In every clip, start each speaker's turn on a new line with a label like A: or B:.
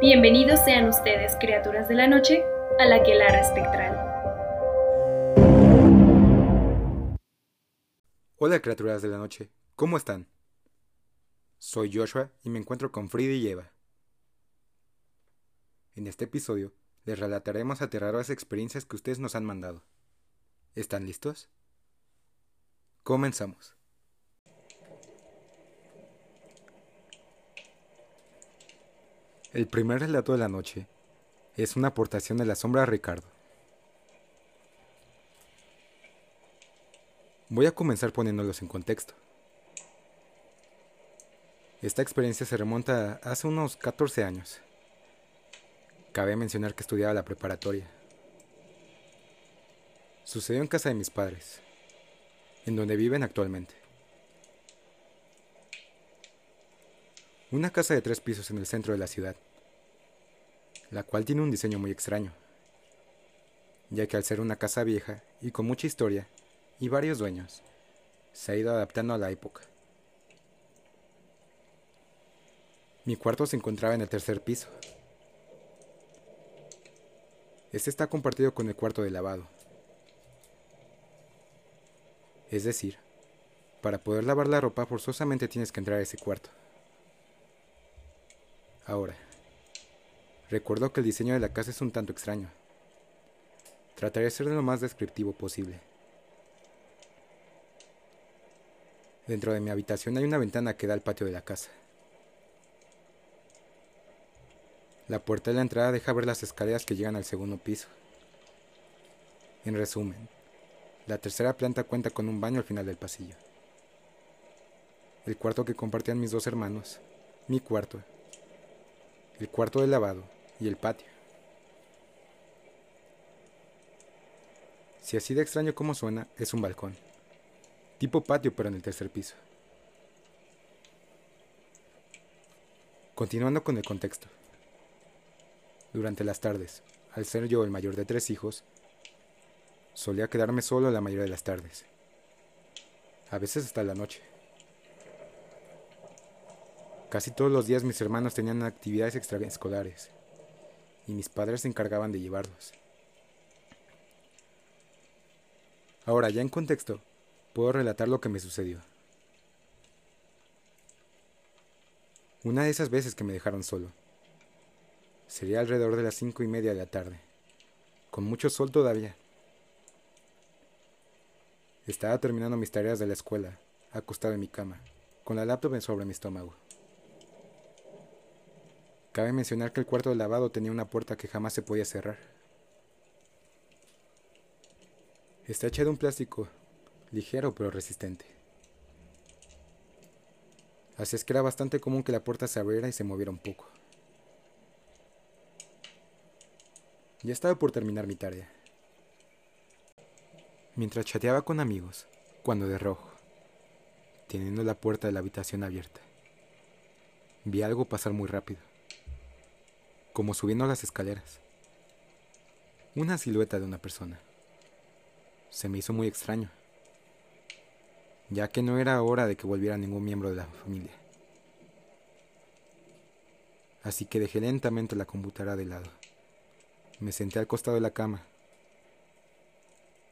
A: Bienvenidos sean ustedes, criaturas de la noche, a la Quelara Espectral.
B: Hola criaturas de la noche, ¿cómo están? Soy Joshua y me encuentro con Frida y Eva. En este episodio les relataremos aterradoras experiencias que ustedes nos han mandado. ¿Están listos? Comenzamos. El primer relato de la noche es una aportación de la sombra de Ricardo. Voy a comenzar poniéndolos en contexto. Esta experiencia se remonta a hace unos 14 años. Cabe mencionar que estudiaba la preparatoria. Sucedió en casa de mis padres, en donde viven actualmente. Una casa de tres pisos en el centro de la ciudad, la cual tiene un diseño muy extraño, ya que al ser una casa vieja y con mucha historia y varios dueños, se ha ido adaptando a la época. Mi cuarto se encontraba en el tercer piso. Este está compartido con el cuarto de lavado. Es decir, para poder lavar la ropa forzosamente tienes que entrar a ese cuarto. Ahora, recuerdo que el diseño de la casa es un tanto extraño. Trataré de ser lo más descriptivo posible. Dentro de mi habitación hay una ventana que da al patio de la casa. La puerta de la entrada deja ver las escaleras que llegan al segundo piso. En resumen, la tercera planta cuenta con un baño al final del pasillo. El cuarto que compartían mis dos hermanos, mi cuarto el cuarto de lavado y el patio. Si así de extraño como suena, es un balcón. Tipo patio pero en el tercer piso. Continuando con el contexto. Durante las tardes, al ser yo el mayor de tres hijos, solía quedarme solo la mayoría de las tardes. A veces hasta la noche. Casi todos los días mis hermanos tenían actividades extraescolares y mis padres se encargaban de llevarlos. Ahora, ya en contexto, puedo relatar lo que me sucedió. Una de esas veces que me dejaron solo. Sería alrededor de las cinco y media de la tarde, con mucho sol todavía. Estaba terminando mis tareas de la escuela, acostado en mi cama, con la laptop sobre mi estómago. Cabe mencionar que el cuarto de lavado tenía una puerta que jamás se podía cerrar. Está hecha de un plástico ligero pero resistente. Así es que era bastante común que la puerta se abriera y se moviera un poco. Ya estaba por terminar mi tarea. Mientras chateaba con amigos, cuando de rojo, teniendo la puerta de la habitación abierta, vi algo pasar muy rápido como subiendo las escaleras. Una silueta de una persona. Se me hizo muy extraño, ya que no era hora de que volviera ningún miembro de la familia. Así que dejé lentamente la computadora de lado. Me senté al costado de la cama.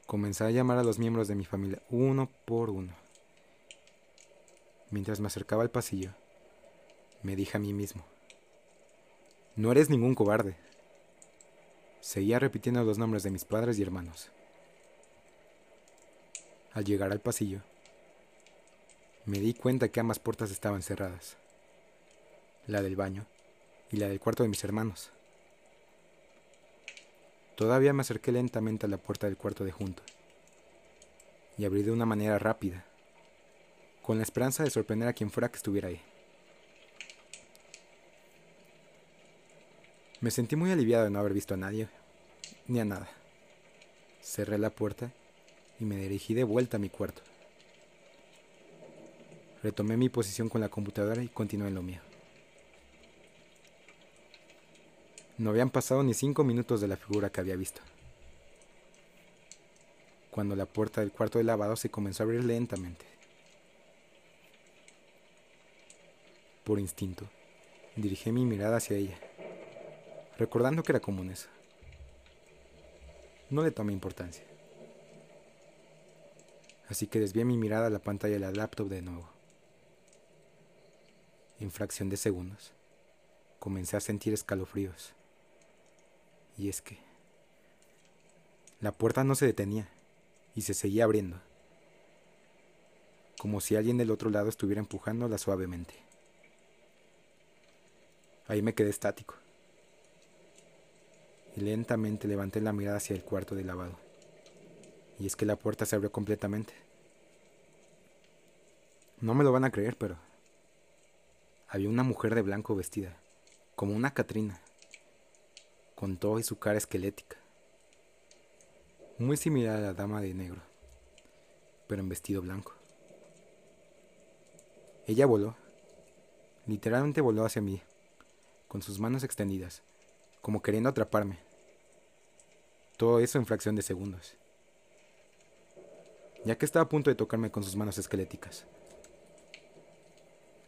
B: Comencé a llamar a los miembros de mi familia uno por uno. Mientras me acercaba al pasillo, me dije a mí mismo, no eres ningún cobarde. Seguía repitiendo los nombres de mis padres y hermanos. Al llegar al pasillo, me di cuenta que ambas puertas estaban cerradas. La del baño y la del cuarto de mis hermanos. Todavía me acerqué lentamente a la puerta del cuarto de junto y abrí de una manera rápida, con la esperanza de sorprender a quien fuera que estuviera ahí. Me sentí muy aliviado de no haber visto a nadie, ni a nada. Cerré la puerta y me dirigí de vuelta a mi cuarto. Retomé mi posición con la computadora y continué en lo mío. No habían pasado ni cinco minutos de la figura que había visto. Cuando la puerta del cuarto de lavado se comenzó a abrir lentamente. Por instinto, dirigí mi mirada hacia ella recordando que era común eso. No le tomé importancia. Así que desvié mi mirada a la pantalla de la laptop de nuevo. En fracción de segundos, comencé a sentir escalofríos. Y es que la puerta no se detenía y se seguía abriendo, como si alguien del otro lado estuviera empujándola suavemente. Ahí me quedé estático y lentamente levanté la mirada hacia el cuarto de lavado. Y es que la puerta se abrió completamente. No me lo van a creer, pero había una mujer de blanco vestida, como una Catrina, con todo y su cara esquelética, muy similar a la dama de negro, pero en vestido blanco. Ella voló, literalmente voló hacia mí, con sus manos extendidas, como queriendo atraparme. Todo eso en fracción de segundos. Ya que estaba a punto de tocarme con sus manos esqueléticas.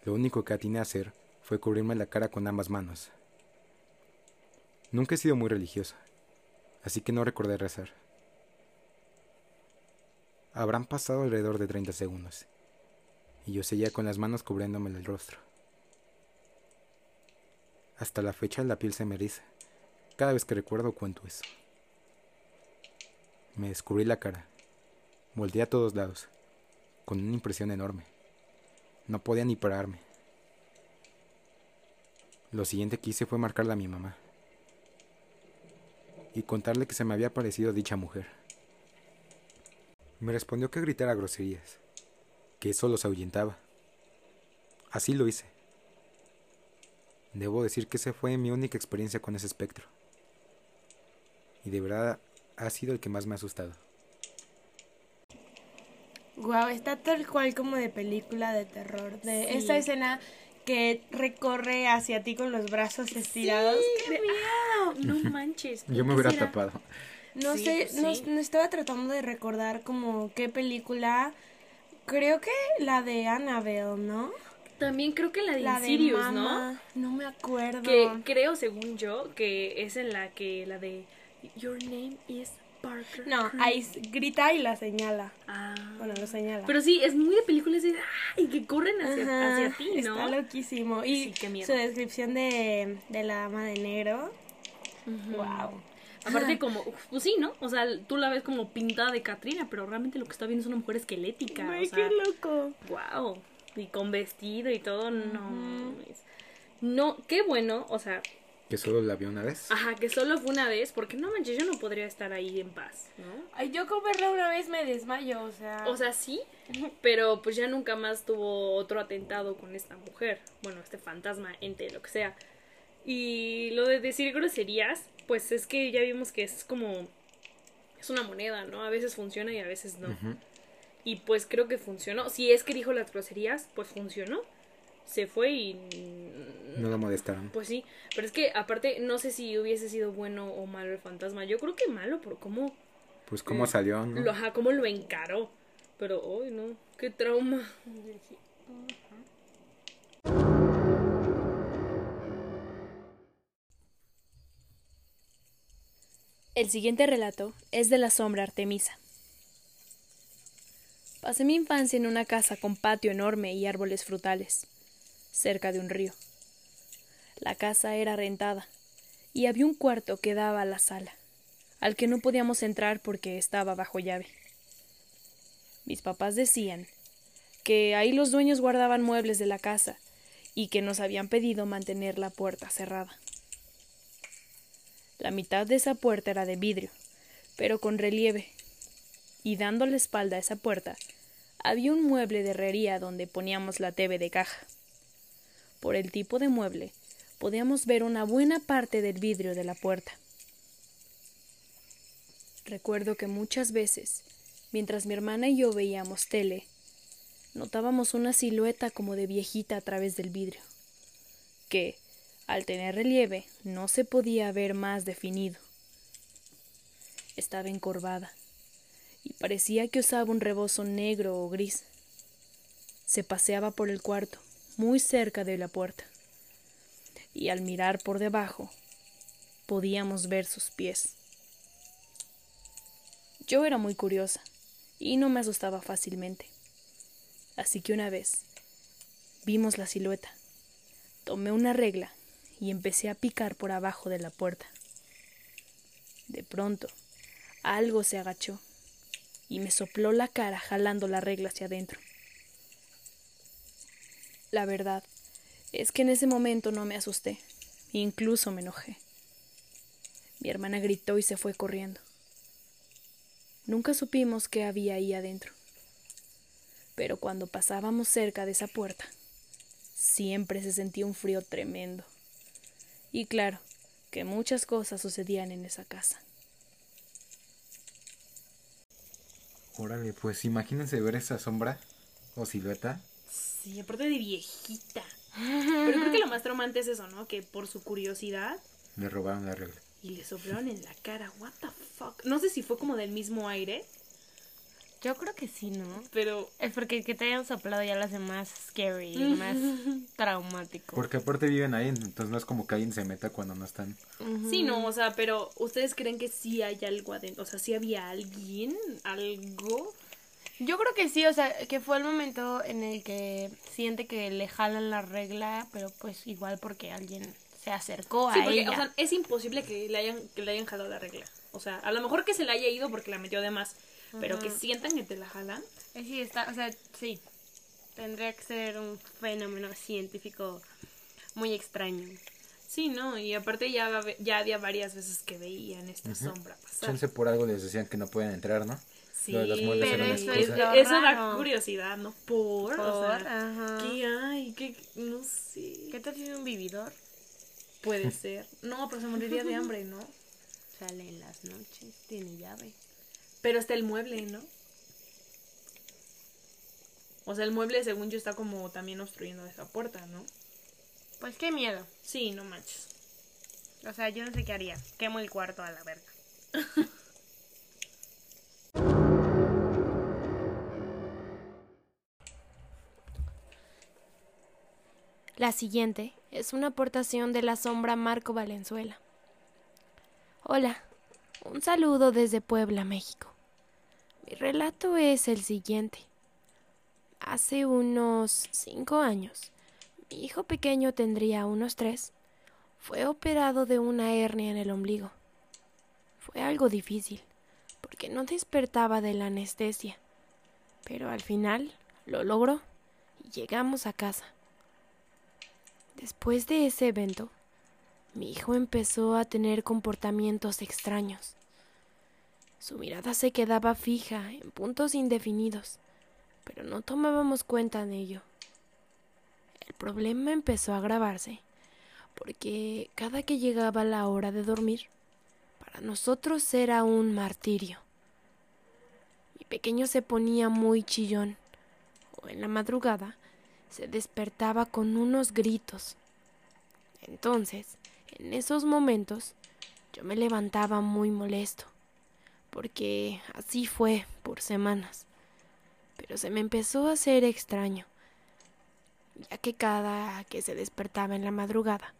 B: Lo único que atiné a hacer fue cubrirme la cara con ambas manos. Nunca he sido muy religiosa, así que no recordé rezar. Habrán pasado alrededor de 30 segundos, y yo seguía con las manos cubriéndome el rostro. Hasta la fecha la piel se me eriza. Cada vez que recuerdo cuento eso. Me descubrí la cara. Volteé a todos lados, con una impresión enorme. No podía ni pararme. Lo siguiente que hice fue marcarle a mi mamá y contarle que se me había aparecido dicha mujer. Me respondió que gritara groserías, que eso los ahuyentaba. Así lo hice. Debo decir que esa fue mi única experiencia con ese espectro y de verdad ha sido el que más me ha asustado.
C: Wow, está tal cual como de película de terror, de esa escena que recorre hacia ti con los brazos estirados.
A: ¡Qué miedo! No manches.
B: Yo me hubiera tapado.
C: No sé, no, estaba tratando de recordar como qué película. Creo que la de Annabelle, ¿no?
A: También creo que la de la Insidious, ¿no?
C: No me acuerdo.
A: Que creo, según yo, que es en la que la de Your name is Parker.
C: No, ahí grita y la señala. Ah. Bueno, lo señala.
A: Pero sí, es muy de películas de ¡ay! que corren hacia, hacia ti, ¿no?
C: Está loquísimo. Y su descripción de, de la dama de negro. Wow.
A: Aparte como, pues sí, ¿no? O sea, tú la ves como pintada de Katrina, pero realmente lo que está viendo es una mujer esquelética.
C: Ay, qué loco.
A: Wow. Y con vestido y todo, no. No, qué bueno, o sea,
B: que solo la vio una vez.
A: Ajá, que solo fue una vez, porque no manches, yo no podría estar ahí en paz, ¿no?
C: Ay, yo con verla una vez me desmayo, o sea.
A: O sea, sí, pero pues ya nunca más tuvo otro atentado con esta mujer. Bueno, este fantasma, ente, lo que sea. Y lo de decir groserías, pues es que ya vimos que es como. Es una moneda, ¿no? A veces funciona y a veces no. Y pues creo que funcionó. Si es que dijo las groserías, pues funcionó se fue y...
B: No lo molestaron.
A: Pues sí, pero es que aparte no sé si hubiese sido bueno o malo el fantasma. Yo creo que malo por cómo...
B: Pues cómo salió, ¿no?
A: Lo, ajá, cómo lo encaró. Pero, hoy no, qué trauma. El siguiente relato es de la sombra Artemisa. Pasé mi infancia en una casa con patio enorme y árboles frutales cerca de un río. La casa era rentada y había un cuarto que daba a la sala, al que no podíamos entrar porque estaba bajo llave. Mis papás decían que ahí los dueños guardaban muebles de la casa y que nos habían pedido mantener la puerta cerrada. La mitad de esa puerta era de vidrio, pero con relieve, y dando la espalda a esa puerta había un mueble de herrería donde poníamos la TV de caja por el tipo de mueble, podíamos ver una buena parte del vidrio de la puerta. Recuerdo que muchas veces, mientras mi hermana y yo veíamos tele, notábamos una silueta como de viejita a través del vidrio, que, al tener relieve, no se podía ver más definido. Estaba encorvada, y parecía que usaba un rebozo negro o gris. Se paseaba por el cuarto, muy cerca de la puerta. Y al mirar por debajo, podíamos ver sus pies. Yo era muy curiosa y no me asustaba fácilmente. Así que una vez vimos la silueta, tomé una regla y empecé a picar por abajo de la puerta. De pronto, algo se agachó y me sopló la cara jalando la regla hacia adentro. La verdad es que en ese momento no me asusté, incluso me enojé. Mi hermana gritó y se fue corriendo. Nunca supimos qué había ahí adentro. Pero cuando pasábamos cerca de esa puerta, siempre se sentía un frío tremendo. Y claro, que muchas cosas sucedían en esa casa.
B: Órale, pues imagínense ver esa sombra o silueta.
A: Sí, aparte de viejita. Pero creo que lo más traumante es eso, ¿no? Que por su curiosidad.
B: Le robaron la regla.
A: Y le soplaron en la cara. What the fuck. No sé si fue como del mismo aire.
C: Yo creo que sí, ¿no?
A: Pero.
C: Es porque que te hayan soplado ya lo hace más scary, más traumático.
B: Porque aparte viven ahí, entonces no es como que alguien se meta cuando no están.
A: Sí, no, o sea, pero ¿ustedes creen que sí hay algo adentro? O sea, sí había alguien, algo.
C: Yo creo que sí, o sea, que fue el momento en el que siente que le jalan la regla, pero pues igual porque alguien se acercó a
A: Sí, porque,
C: ella.
A: o sea, es imposible que le hayan, que le hayan jalado la regla. O sea, a lo mejor que se le haya ido porque la metió de más. Pero que sientan que te la jalan.
C: Eh, Sí, está, o sea, sí. Tendría que ser un fenómeno científico muy extraño.
A: Sí, no, y aparte ya, ya había varias veces que veían esta sombra pasar.
B: Chance por algo les decían que no pueden entrar, ¿no?
A: Sí,
B: Lo de las muebles
C: pero eso es
A: eso da curiosidad, ¿no? Por, o sea,
C: ajá.
A: ¿qué hay? ¿Qué? No sé.
C: ¿Qué tal es un vividor?
A: Puede ser. No, pero se moriría de hambre, ¿no?
C: Sale en las noches, tiene llave.
A: Pero está el mueble, ¿no? O sea, el mueble, según yo, está como también obstruyendo esa puerta, ¿no?
C: Pues qué miedo.
A: Sí, no manches.
C: O sea, yo no sé qué haría. Quemo el cuarto a la verga. La siguiente es una aportación de la sombra Marco Valenzuela. Hola, un saludo desde Puebla, México. Mi relato es el siguiente. Hace unos cinco años, mi hijo pequeño tendría unos tres, fue operado de una hernia en el ombligo. Fue algo difícil, porque no despertaba de la anestesia, pero al final lo logró y llegamos a casa. Después de ese evento, mi hijo empezó a tener comportamientos extraños. Su mirada se quedaba fija en puntos indefinidos, pero no tomábamos cuenta de ello. El problema empezó a agravarse porque cada que llegaba la hora de dormir, para nosotros era un martirio. Mi pequeño se ponía muy chillón, o en la madrugada se despertaba con unos gritos. Entonces, en esos momentos, yo me levantaba muy molesto, porque así fue por semanas. Pero se me empezó a hacer extraño, ya que cada que se despertaba en la madrugada,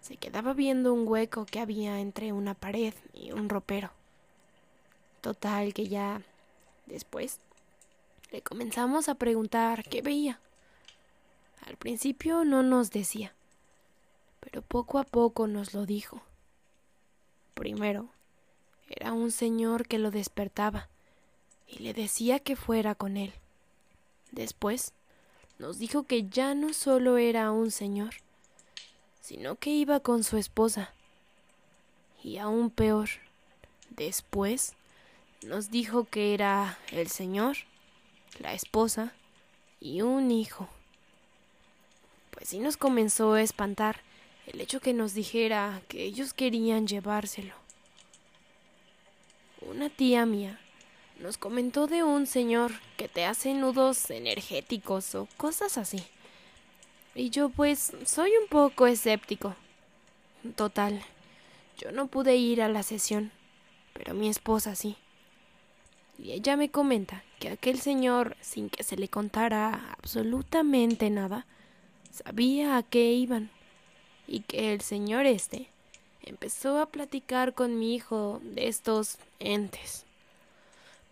C: se quedaba viendo un hueco que había entre una pared y un ropero. Total que ya después le comenzamos a preguntar qué veía. Al principio no nos decía, pero poco a poco nos lo dijo. Primero, era un señor que lo despertaba y le decía que fuera con él. Después, nos dijo que ya no solo era un señor, sino que iba con su esposa. Y aún peor, después nos dijo que era el señor, la esposa y un hijo. Pues sí nos comenzó a espantar el hecho que nos dijera que ellos querían llevárselo. Una tía mía nos comentó de un señor que te hace nudos energéticos o cosas así. Y yo pues soy un poco escéptico. Total, yo no pude ir a la sesión, pero mi esposa sí. Y ella me comenta que aquel señor, sin que se le contara absolutamente nada, sabía a qué iban, y que el señor este empezó a platicar con mi hijo de estos entes.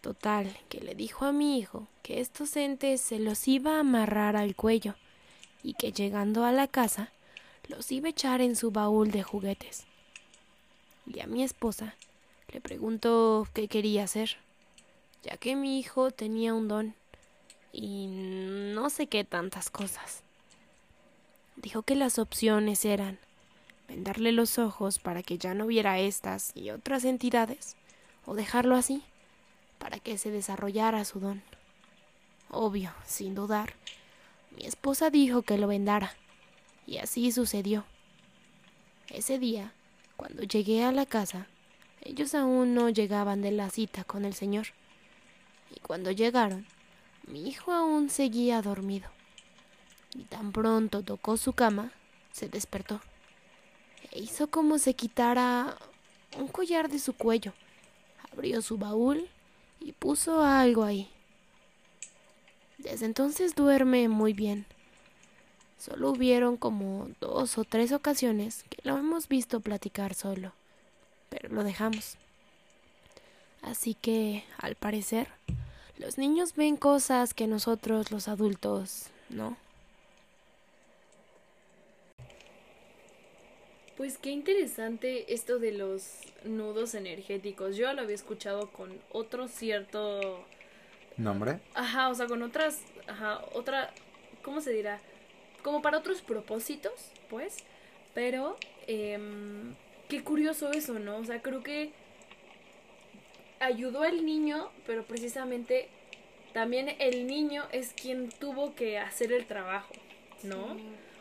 C: Total, que le dijo a mi hijo que estos entes se los iba a amarrar al cuello y que llegando a la casa los iba a echar en su baúl de juguetes. Y a mi esposa le preguntó qué quería hacer, ya que mi hijo tenía un don y no sé qué tantas cosas. Dijo que las opciones eran vendarle los ojos para que ya no viera estas y otras entidades, o dejarlo así, para que se desarrollara su don. Obvio, sin dudar, mi esposa dijo que lo vendara, y así sucedió. Ese día, cuando llegué a la casa, ellos aún no llegaban de la cita con el Señor, y cuando llegaron, mi hijo aún seguía dormido, y tan pronto tocó su cama, se despertó hizo como se quitara un collar de su cuello. Abrió su baúl y puso algo ahí. Desde entonces duerme muy bien. Solo hubieron como dos o tres ocasiones que lo hemos visto platicar solo, pero lo dejamos. Así que, al parecer, los niños ven cosas que nosotros los adultos no.
A: Pues qué interesante esto de los nudos energéticos. Yo lo había escuchado con otro cierto
B: nombre.
A: Ajá, o sea, con otras, ajá, otra, ¿cómo se dirá? Como para otros propósitos, pues. Pero, eh, qué curioso eso, ¿no? O sea, creo que ayudó al niño, pero precisamente también el niño es quien tuvo que hacer el trabajo, ¿no?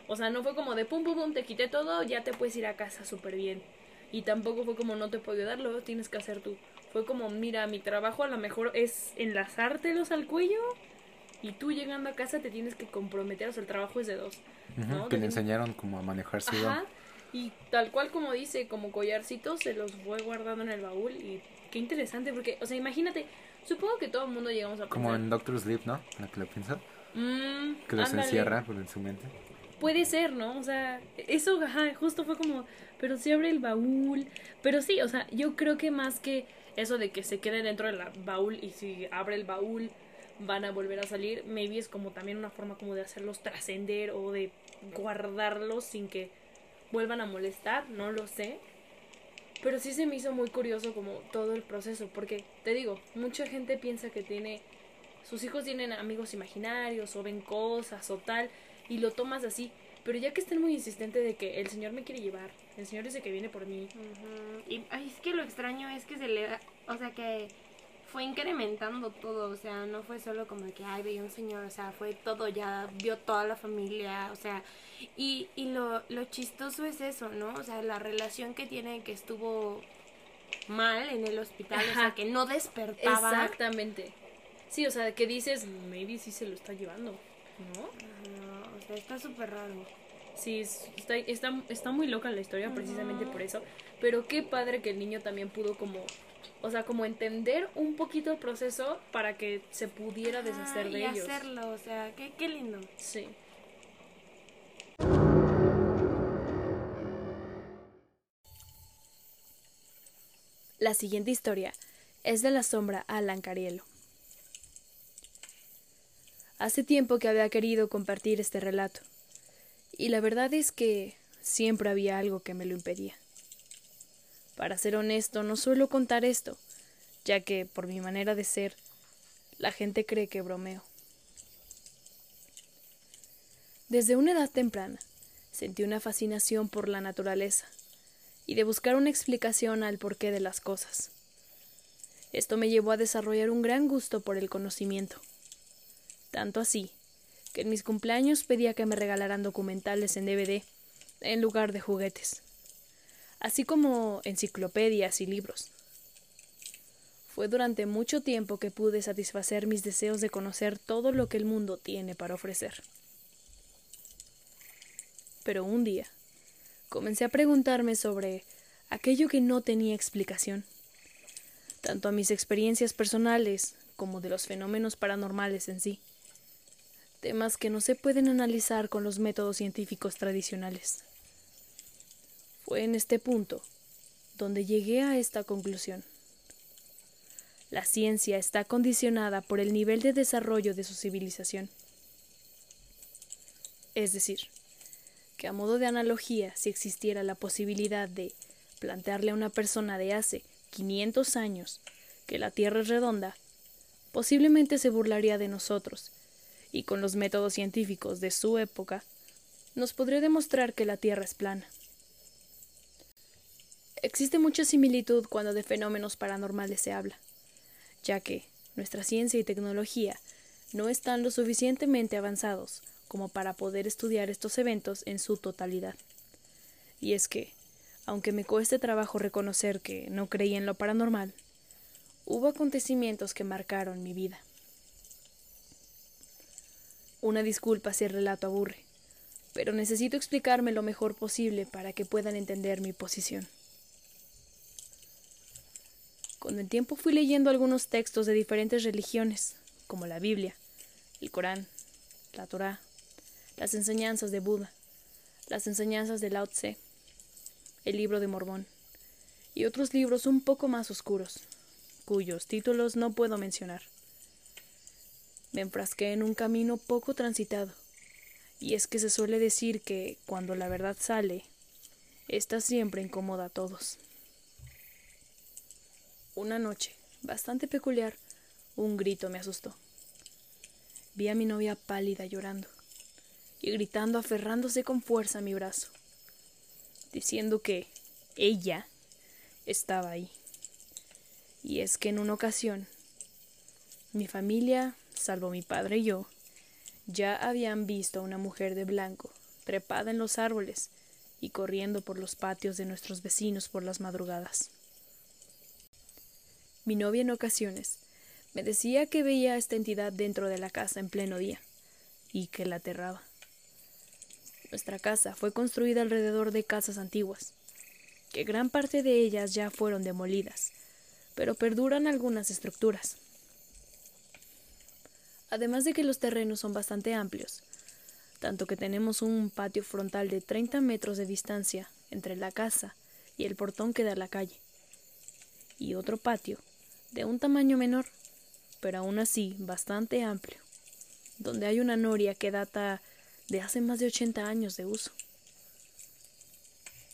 A: O sea, no fue como de pum, pum, pum, te quité todo, ya te puedes ir a casa súper bien. Y tampoco fue como no te puedo ayudarlo, tienes que hacer tú. Fue como, mira, mi trabajo a lo mejor es enlazártelos al cuello y tú llegando a casa te tienes que comprometer, o sea, el trabajo es de dos. ¿no?
B: Que le enseñaron como a manejar su
A: Ajá, y tal cual como dice, como collarcitos, se los fue guardando en el baúl y qué interesante, porque, o sea, imagínate, supongo que todo el mundo llegamos a
B: Como en Doctor Sleep, ¿no? La que lo piensa.
A: Mm,
B: que los encierra por en su mente
A: puede ser, ¿no? O sea, eso, ajá, justo fue como, pero si abre el baúl, pero sí, o sea, yo creo que más que eso de que se quede dentro del baúl y si abre el baúl van a volver a salir, maybe es como también una forma como de hacerlos trascender o de guardarlos sin que vuelvan a molestar, no lo sé. Pero sí se me hizo muy curioso como todo el proceso, porque te digo, mucha gente piensa que tiene, sus hijos tienen amigos imaginarios o ven cosas o tal, y lo tomas así. Pero ya que estén muy insistente de que el Señor me quiere llevar, el Señor dice que viene por mí.
C: Y es que lo extraño es que se le da, o sea que fue incrementando todo, o sea, no fue solo como que, ay, veía un señor, o sea, fue todo, ya vio toda la familia, o sea, y, y lo, lo chistoso es eso, ¿no? O sea, la relación que tiene que estuvo mal en el hospital, o sea, que no despertaba.
A: Exactamente. Sí, o sea, que dices, maybe sí se lo está llevando, ¿no?
C: Está súper raro.
A: Sí, está, está, está muy loca la historia precisamente por eso. Pero qué padre que el niño también pudo como, o sea, como entender un poquito el proceso para que se pudiera deshacer de
C: y
A: ellos.
C: hacerlo, o sea, qué, qué lindo.
A: Sí. La siguiente historia es de la sombra Alan Carielo. Hace tiempo que había querido compartir este relato, y la verdad es que siempre había algo que me lo impedía. Para ser honesto, no suelo contar esto, ya que, por mi manera de ser, la gente cree que bromeo. Desde una edad temprana, sentí una fascinación por la naturaleza y de buscar una explicación al porqué de las cosas. Esto me llevó a desarrollar un gran gusto por el conocimiento tanto así que en mis cumpleaños pedía que me regalaran documentales en DVD en lugar de juguetes, así como enciclopedias y libros. Fue durante mucho tiempo que pude satisfacer mis deseos de conocer todo lo que el mundo tiene para ofrecer. Pero un día comencé a preguntarme sobre aquello que no tenía explicación, tanto a mis experiencias personales como de los fenómenos paranormales en sí temas que no se pueden analizar con los métodos científicos tradicionales. Fue en este punto donde llegué a esta conclusión. La ciencia está condicionada por el nivel de desarrollo de su civilización. Es decir, que a modo de analogía, si existiera la posibilidad de plantearle a una persona de hace 500 años que la Tierra es redonda, posiblemente se burlaría de nosotros, y con los métodos científicos de su época, nos podría demostrar que la Tierra es plana. Existe mucha similitud cuando de fenómenos paranormales se habla, ya que nuestra ciencia y tecnología no están lo suficientemente avanzados como para poder estudiar estos eventos en su totalidad. Y es que, aunque me cueste trabajo reconocer que no creí en lo paranormal, hubo acontecimientos que marcaron mi vida. Una disculpa si el relato aburre, pero necesito explicarme lo mejor posible para que puedan entender mi posición. Con el tiempo fui leyendo algunos textos de diferentes religiones, como la Biblia, el Corán, la Torá, las enseñanzas de Buda, las enseñanzas de Lao Tse, el libro de Mormón, y otros libros un poco más oscuros, cuyos títulos no puedo mencionar. Me enfrasqué en un camino poco transitado, y es que se suele decir que cuando la verdad sale, esta siempre incomoda a todos. Una noche, bastante peculiar, un grito me asustó. Vi a mi novia pálida llorando y gritando aferrándose con fuerza a mi brazo, diciendo que ella estaba ahí. Y es que en una ocasión, mi familia, salvo mi padre y yo, ya habían visto a una mujer de blanco trepada en los árboles y corriendo por los patios de nuestros vecinos por las madrugadas. Mi novia en ocasiones me decía que veía a esta entidad dentro de la casa en pleno día y que la aterraba. Nuestra casa fue construida alrededor de casas antiguas, que gran parte de ellas ya fueron demolidas, pero perduran algunas estructuras. Además de que los terrenos son bastante amplios, tanto que tenemos un patio frontal de 30 metros de distancia entre la casa y el portón que da a la calle, y otro patio de un tamaño menor, pero aún así bastante amplio, donde hay una noria que data de hace más de 80 años de uso.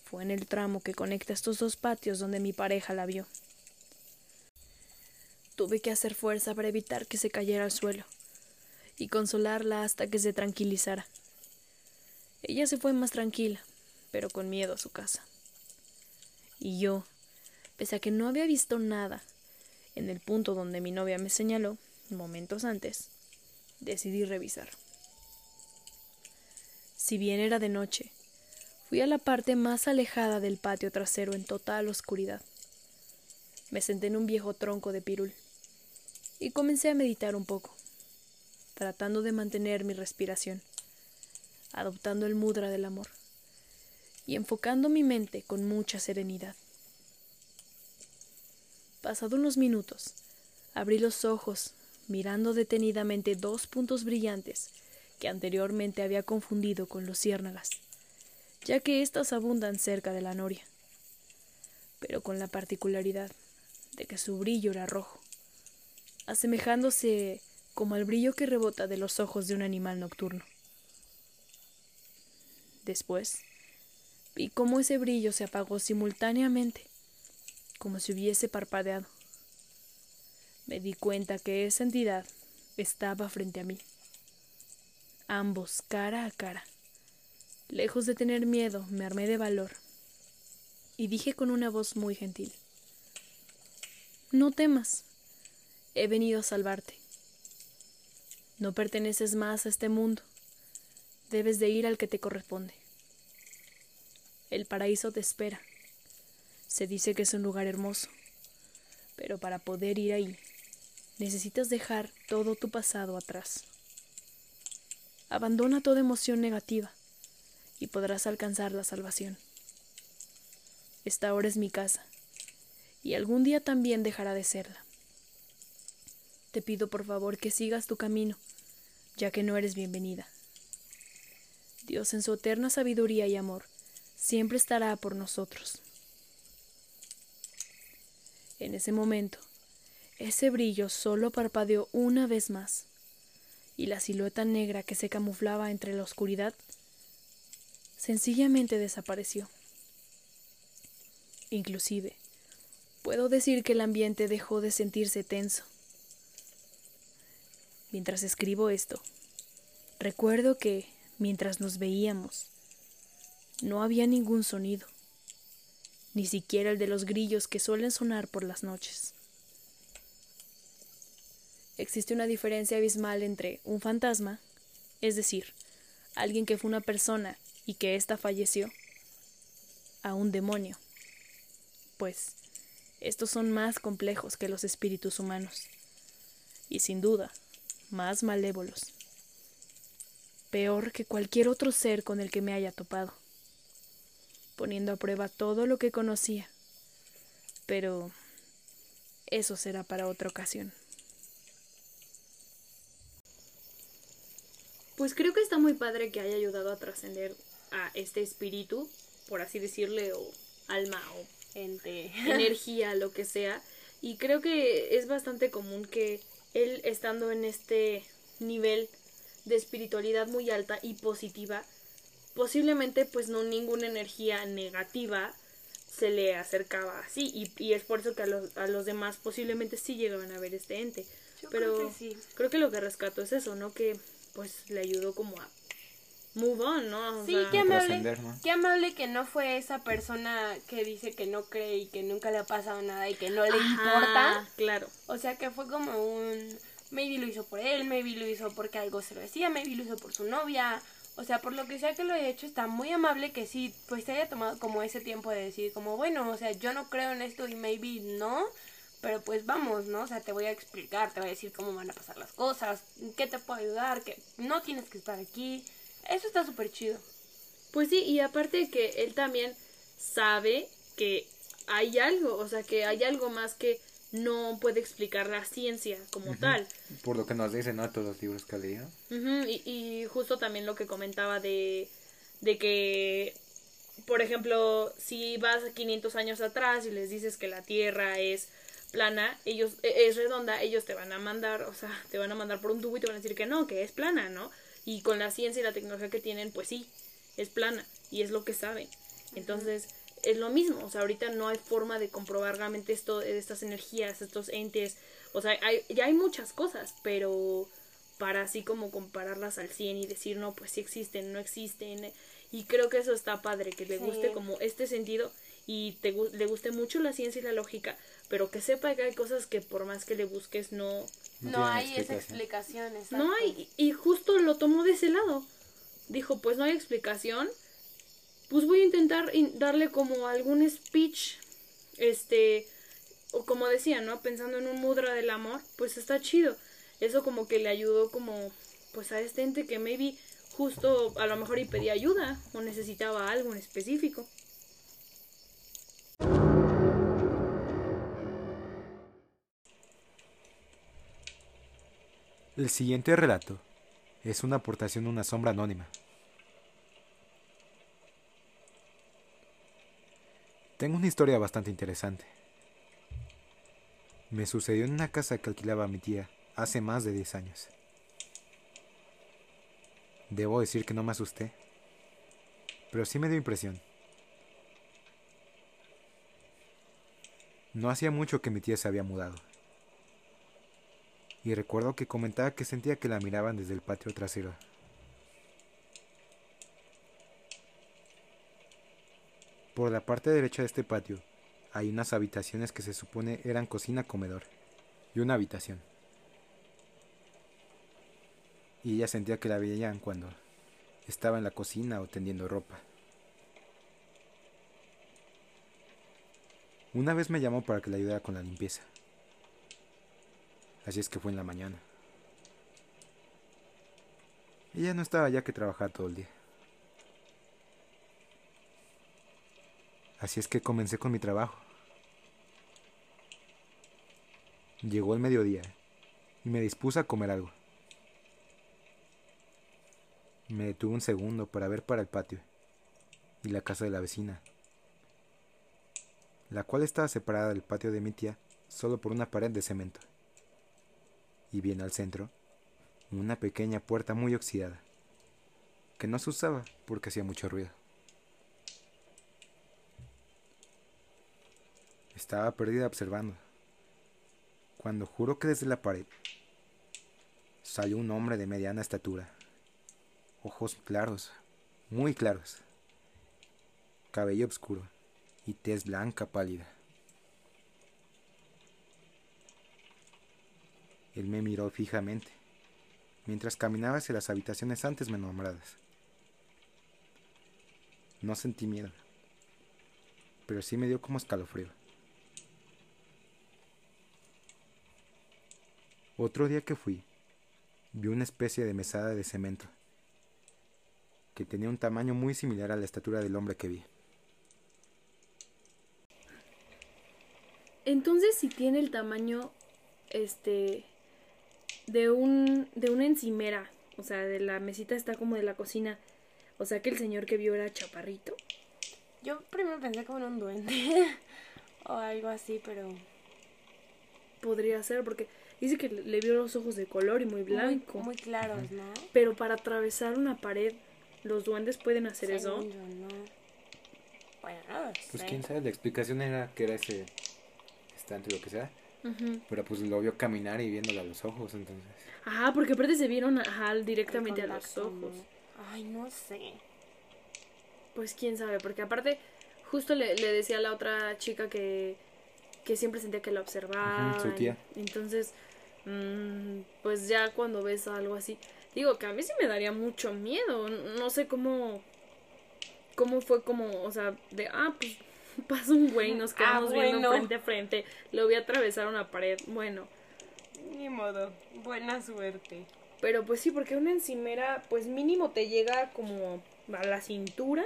A: Fue en el tramo que conecta estos dos patios donde mi pareja la vio. Tuve que hacer fuerza para evitar que se cayera al suelo y consolarla hasta que se tranquilizara. Ella se fue más tranquila, pero con miedo a su casa. Y yo, pese a que no había visto nada, en el punto donde mi novia me señaló, momentos antes, decidí revisar. Si bien era de noche, fui a la parte más alejada del patio trasero en total oscuridad. Me senté en un viejo tronco de pirul y comencé a meditar un poco, tratando de mantener mi respiración, adoptando el mudra del amor y enfocando mi mente con mucha serenidad. Pasado unos minutos, abrí los ojos, mirando detenidamente dos puntos brillantes que anteriormente había confundido con luciérnagas, ya que éstas abundan cerca de la noria, pero con la particularidad de que su brillo era rojo, asemejándose como al brillo que rebota de los ojos de un animal nocturno. Después, vi cómo ese brillo se apagó simultáneamente, como si hubiese parpadeado. Me di cuenta que esa entidad estaba frente a mí ambos cara a cara. Lejos de tener miedo, me armé de valor y dije con una voz muy gentil, No temas, he venido a salvarte. No perteneces más a este mundo, debes de ir al que te corresponde. El paraíso te espera. Se dice que es un lugar hermoso, pero para poder ir ahí necesitas dejar todo tu pasado atrás. Abandona toda emoción negativa y podrás alcanzar la salvación. Esta ahora es mi casa y algún día también dejará de serla. Te pido por favor que sigas tu camino, ya que no eres bienvenida. Dios en su eterna sabiduría y amor siempre estará por nosotros. En ese momento, ese brillo solo parpadeó una vez más, y la silueta negra que se camuflaba entre la oscuridad sencillamente desapareció. Inclusive, puedo decir que el ambiente dejó de sentirse tenso. Mientras escribo esto, recuerdo que, mientras nos veíamos, no había ningún sonido, ni siquiera el de los grillos que suelen sonar por las noches. Existe una diferencia abismal entre un fantasma, es decir, alguien que fue una persona y que ésta falleció, a un demonio, pues estos son más complejos que los espíritus humanos, y sin duda, más malévolos, peor que cualquier otro ser con el que me haya topado poniendo a prueba todo lo que conocía. Pero eso será para otra ocasión. Pues creo que está muy padre que haya ayudado a trascender a este espíritu, por así decirle, o alma o
C: Ente.
A: energía, lo que sea. Y creo que es bastante común que él, estando en este nivel de espiritualidad muy alta y positiva, posiblemente pues no ninguna energía negativa se le acercaba así y, y es por eso que a los, a los demás posiblemente sí llegaban a ver este ente.
C: Yo
A: Pero
C: creo que sí.
A: creo que lo que rescato es eso, ¿no? Que pues le ayudó como a move on, ¿no? O
C: Sí,
A: sea,
C: qué amable. Qué amable que no fue esa persona que dice que no cree y que nunca le ha pasado nada y que no le
A: ajá,
C: importa.
A: Claro.
C: O sea, que fue como un... Maybe lo hizo por él, maybe lo hizo porque algo se lo decía, maybe lo hizo por su novia. O sea, por lo que sea que lo haya hecho, está muy amable que sí, pues se haya tomado como ese tiempo de decir, como, bueno, o sea, yo no creo en esto y maybe no, pero pues vamos, ¿no? O sea, te voy a explicar, te voy a decir cómo van a pasar las cosas, qué te puedo ayudar, que no tienes que estar aquí. Eso está súper chido.
A: Pues sí, y aparte que él también sabe que hay algo, o sea, que hay algo más que no puede explicar la ciencia como tal.
B: Por lo que nos dicen, ¿no? Todos los libros que ha leído.
A: Ujú, y, y justo también lo que comentaba de, de que, por ejemplo, si vas 500 años atrás y les dices que la Tierra es plana, ellos e- es redonda, ellos te van a mandar, o sea, te van a mandar por un tubo y te van a decir que no, que es plana, ¿no? Y con la ciencia y la tecnología que tienen, pues sí, es plana y es lo que saben. Entonces, es lo mismo, o sea, ahorita no hay forma de comprobar realmente esto, estas energías, estos entes, o sea, hay, ya hay muchas cosas, pero para así como compararlas al 100 y decir, no, pues sí existen, no existen, y creo que eso está padre, que le
C: Sí.
A: guste como este sentido y te, le guste mucho la ciencia y la lógica, pero que sepa que hay cosas que por más que le busques no,
C: No, hay esa explicación, exacto.
A: no hay, y justo lo tomó de ese lado. Dijo, pues no hay explicación. Pues voy a intentar in- darle como algún speech, este, o como decía, ¿no? Pensando en un mudra del amor, pues está chido. Eso como que le ayudó como, pues a este ente que maybe justo a lo mejor y pedía ayuda o necesitaba algo en específico.
B: El siguiente relato es una aportación de una sombra anónima. Tengo una historia bastante interesante. Me sucedió en una casa que alquilaba mi tía hace más de 10 años. Debo decir que no me asusté, pero sí me dio impresión. No hacía mucho que mi tía se había mudado y recuerdo que comentaba que sentía que la miraban desde el patio trasero. Por la parte derecha de este patio hay unas habitaciones que se supone eran cocina, comedor y una habitación. Y ella sentía que la veían cuando estaba en la cocina o tendiendo ropa. Una vez me llamó para que le ayudara con la limpieza. Así es que fue en la mañana. Ella no estaba ya que trabajaba todo el día. Así es que comencé con mi trabajo. Llegó el mediodía y me dispuse a comer algo. Me detuve un segundo para ver para el patio y la casa de la vecina, la cual estaba separada del patio de mi tía solo por una pared de cemento. Y bien al centro, una pequeña puerta muy oxidada, que no se usaba porque hacía mucho ruido. Estaba perdida observando, cuando juro que desde la pared salió un hombre de mediana estatura, ojos claros, muy claros, cabello oscuro y tez blanca pálida. Él me miró fijamente mientras caminaba hacia las habitaciones antes me nombradas. No sentí miedo, pero sí me dio como escalofrío. Otro día que fui, vi una especie de mesada de cemento que tenía un tamaño muy similar a la estatura del hombre que vi.
A: Entonces, si tiene el tamaño, este, de un, de una encimera, o sea, de la mesita está como de la cocina, o sea que el señor que vio era chaparrito.
C: Yo primero pensé como en un duende o algo así, pero
A: podría ser porque dice que le vio los ojos de color y muy blanco.
C: Muy, claros, ¿no?
A: Pero para atravesar una pared, los duendes pueden hacer eso.
C: no. Bueno,
B: pues quién sabe, la explicación era que era ese estante o lo que sea. Pero pues lo vio caminar y viéndole a los ojos, entonces.
A: Ah, porque aparte se vieron ajá, directamente a los ojos.
C: Ay, no sé.
A: Pues quién sabe, porque aparte, justo le, le decía a la otra chica que, que siempre sentía que la observaba.
B: su tía.
A: Entonces, mmm, pues ya cuando ves algo así, digo que a mí sí me daría mucho miedo. No sé cómo, cómo fue como, o sea, de, ah, pues pasa un güey, nos quedamos ah, viendo frente a frente, lo voy a atravesar una pared, bueno.
C: Ni modo, buena suerte.
A: Pero pues sí, porque una encimera, pues mínimo te llega como a la cintura,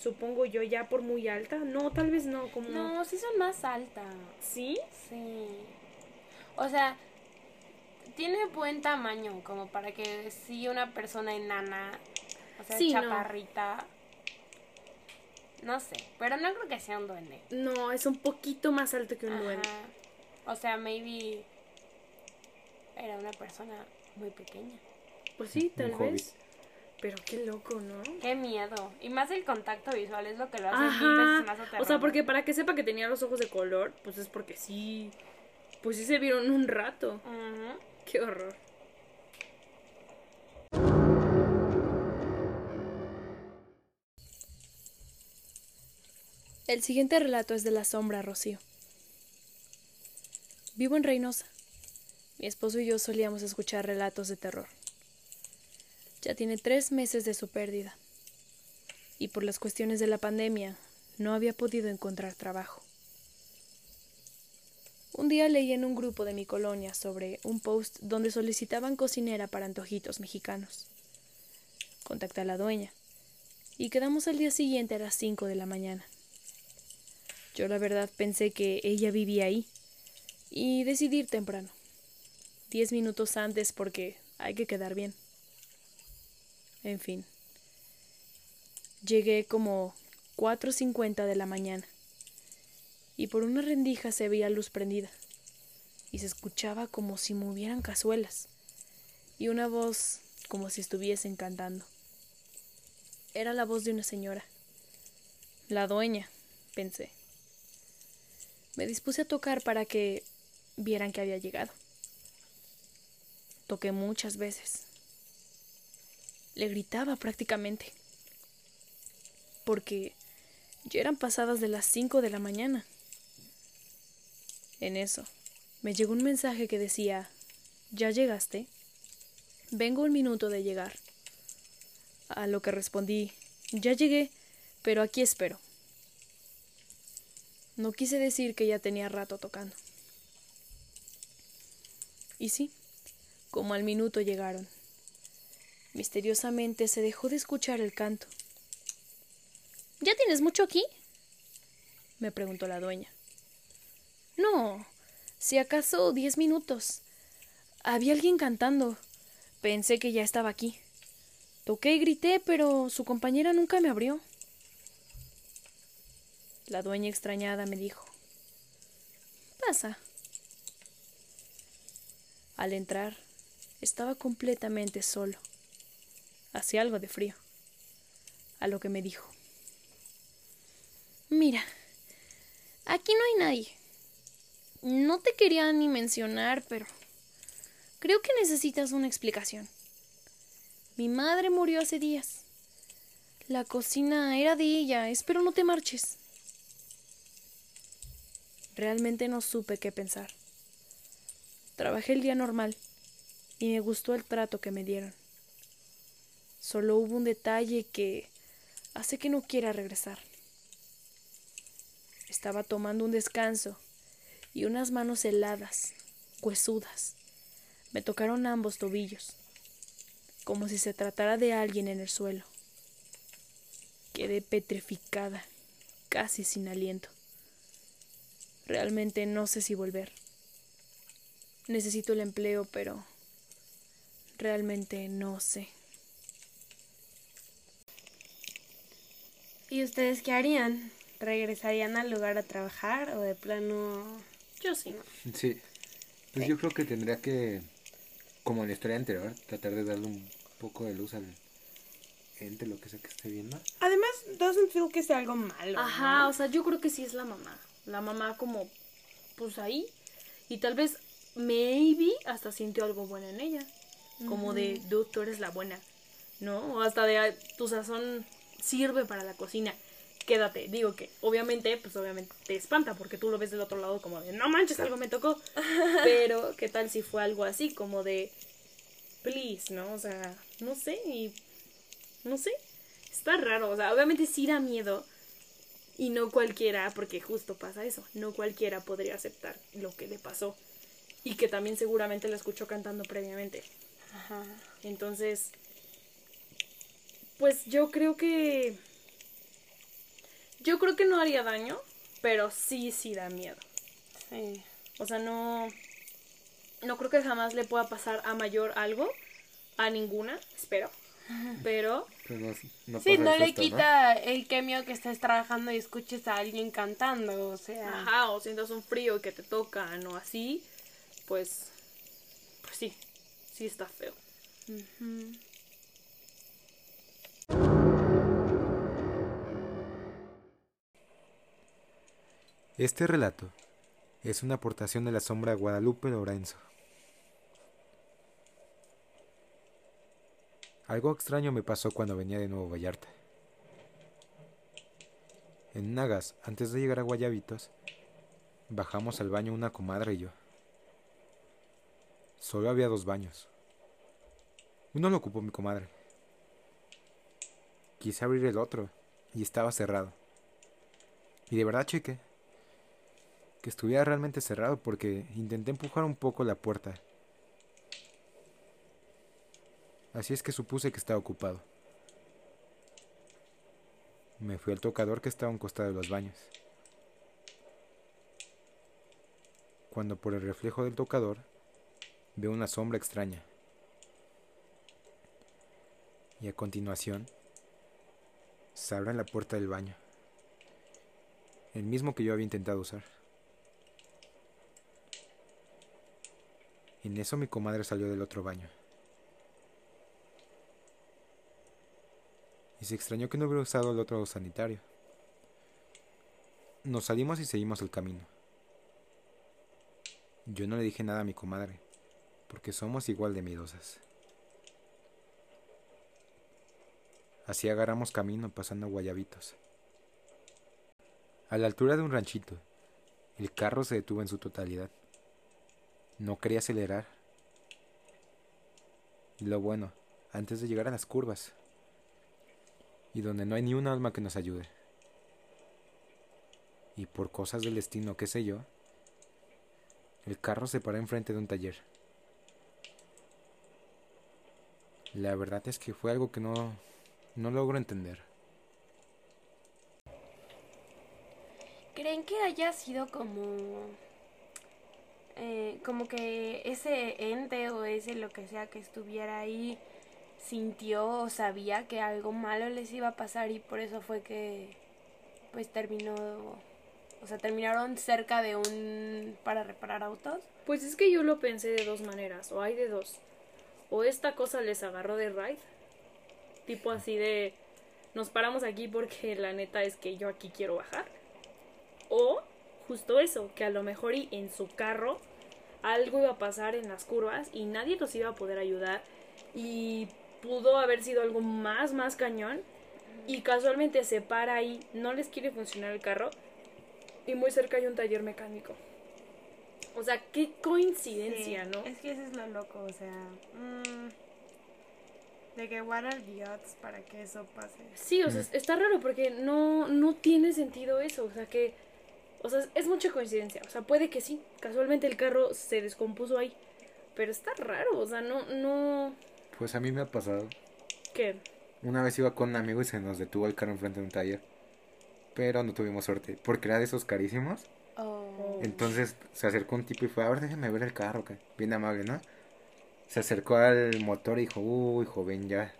A: supongo yo, ya por muy alta. No, tal vez no, como...
C: No, sí son más altas.
A: ¿Sí?
C: Sí. O sea, tiene buen tamaño, como para que si una persona enana, o sea, chaparrita... No sé, pero no creo que sea un duende.
A: No, es un poquito más alto que un duende.
C: O sea, maybe era una persona muy pequeña.
A: Pues sí, tal vez. Pero qué loco, ¿no?
C: Qué miedo. Y más el contacto visual es lo que lo hace Ajá. más
A: O sea, porque para que sepa que tenía los ojos de color, pues es porque sí. Pues sí se vieron un rato. Qué horror. El siguiente relato es de la sombra, Rocío. Vivo en Reynosa. Mi esposo y yo solíamos escuchar relatos de terror. Ya tiene tres meses de su pérdida. Y por las cuestiones de la pandemia, no había podido encontrar trabajo. Un día leí en un grupo de mi colonia sobre un post donde solicitaban cocinera para antojitos mexicanos. Contacté a la dueña y quedamos al día siguiente a las cinco de la mañana. Yo la verdad pensé que ella vivía ahí y decidí ir temprano, diez minutos antes porque hay que quedar bien. En fin, llegué como cuatro cincuenta de la mañana y por una rendija se veía luz prendida y se escuchaba como si movieran cazuelas y una voz como si estuviesen cantando. Era la voz de una señora. La dueña, pensé. Me dispuse a tocar para que vieran que había llegado. Toqué muchas veces. Le gritaba prácticamente. Porque ya eran pasadas de las cinco de la mañana. En eso, me llegó un mensaje que decía, ¿ya llegaste? Vengo un minuto de llegar. A lo que respondí, ya llegué, pero aquí espero. No quise decir que ya tenía rato tocando. Y sí, como al minuto llegaron. Misteriosamente se dejó de escuchar el canto. ¿Ya tienes mucho aquí? me preguntó la dueña. No, si acaso diez minutos. Había alguien cantando. Pensé que ya estaba aquí. Toqué y grité, pero su compañera nunca me abrió. La dueña extrañada me dijo Pasa, Al entrar, estaba completamente solo. Hacía algo de frío. A lo que me dijo.
C: Mira, aquí no hay nadie. No te quería ni mencionar, pero creo que necesitas una explicación. Mi madre murió hace días. La cocina era de ella. Espero no te marches.
A: Realmente no supe qué pensar. Trabajé el día normal y me gustó el trato que me dieron. Solo hubo un detalle que hace que no quiera regresar. Estaba tomando un descanso y unas manos heladas, huesudas, me tocaron ambos tobillos, como si se tratara de alguien en el suelo. Quedé petrificada, casi sin aliento. Realmente no sé si volver. Necesito el empleo, pero realmente no sé.
D: ¿Y ustedes qué harían? ¿Regresarían al lugar a trabajar o de plano... Yo sí, ¿no?
B: Sí. Pues yo creo que tendría que, como en la historia anterior, tratar de darle un poco de luz al ente, lo que sea que esté viendo.
D: Además, doesn't feel que sea algo malo.
A: Ajá,
D: ¿no?
A: o sea, yo creo que sí es la mamá. La mamá como, pues ahí. Y tal vez, maybe, hasta sintió algo bueno en ella. Como de, dude, tú eres la buena. ¿No? O hasta de, "Ay, tu sazón sirve para la cocina. Quédate. Digo que, obviamente, pues obviamente te espanta porque tú lo ves del otro lado como de, no manches, algo me tocó. Pero, ¿qué tal si fue algo así? Como de, please, ¿no? O sea, no sé. Y, no sé. Está raro. O sea, obviamente sí da miedo. Y no cualquiera, porque justo pasa eso, no cualquiera podría aceptar lo que le pasó. Y que también seguramente la escuchó cantando previamente.
D: Ajá.
A: Entonces, pues yo creo que... Yo creo que no haría daño, pero sí, sí da miedo.
D: Sí.
A: O sea, no... No creo que jamás le pueda pasar a mayor algo. A ninguna, espero. Pero
B: Pero no, no
D: Sí,
B: pasa
D: no
B: el
D: le
B: susto,
D: quita el quemio que estés trabajando y escuches a alguien cantando, o sea...
A: Ajá, o sientas un frío que te tocan o así, pues, pues sí, sí está feo.
B: Este relato es una aportación de la sombra Guadalupe Lorenzo. Algo extraño me pasó cuando venía de Nuevo Vallarta. En Nagas, antes de llegar a Guayabitos, bajamos al baño una comadre y yo. Solo había dos baños. Uno lo ocupó mi comadre. Quise abrir el otro y estaba cerrado. Y de verdad chequé que estuviera realmente cerrado porque intenté empujar un poco la puerta. Así es que supuse que estaba ocupado. Me fui al tocador que estaba a un costado de los baños. Cuando por el reflejo del tocador veo una sombra extraña. Y a continuación se abre la puerta del baño. El mismo que yo había intentado usar. En eso mi comadre salió del otro baño. Y se extrañó que no hubiera usado el otro sanitario. Nos salimos y seguimos el camino. Yo no le dije nada a mi comadre, porque somos igual de miedosas. Así agarramos camino pasando guayabitos. A la altura de un ranchito, el carro se detuvo en su totalidad. No quería acelerar. Y lo bueno, antes de llegar a las curvas. Y donde no hay ni un alma que nos ayude. Y por cosas del destino, qué sé yo, el carro se paró enfrente de un taller. La verdad es que fue algo que no, no logro entender.
D: ¿Creen que haya sido como... eh, como que ese ente o ese lo que sea que estuviera ahí sintió o sabía que algo malo les iba a pasar y por eso fue que pues terminó O sea, terminaron cerca de un para reparar autos.
A: Pues es que yo lo pensé de dos maneras, o hay de dos. O esta cosa les agarró de ride, tipo así de nos paramos aquí porque la neta es que yo aquí quiero bajar. O justo eso, que a lo mejor y en su carro algo iba a pasar en las curvas y nadie los iba a poder ayudar y pudo haber sido algo más, más cañón y casualmente se para ahí, no les quiere funcionar el carro y muy cerca hay un taller mecánico. O sea, qué coincidencia,
D: Sí,
A: ¿no?
D: Es que eso es lo loco, o sea. mm, de que what are the odds para que eso pase.
A: Sí, o sea, está raro porque no, no tiene sentido eso. O sea, que. O sea, es mucha coincidencia. O sea, puede que sí. Casualmente el carro se descompuso ahí. Pero está raro. O sea, no. no
B: Pues a mí me ha pasado.
A: ¿Qué?
B: Una vez iba con un amigo y se nos detuvo el carro enfrente de un taller. Pero no tuvimos suerte, porque era de esos carísimos.
D: Oh.
B: Entonces se acercó un tipo y fue, a ver, déjame ver el carro, que bien amable, ¿no? Se acercó al motor y dijo, uy, joven, ya.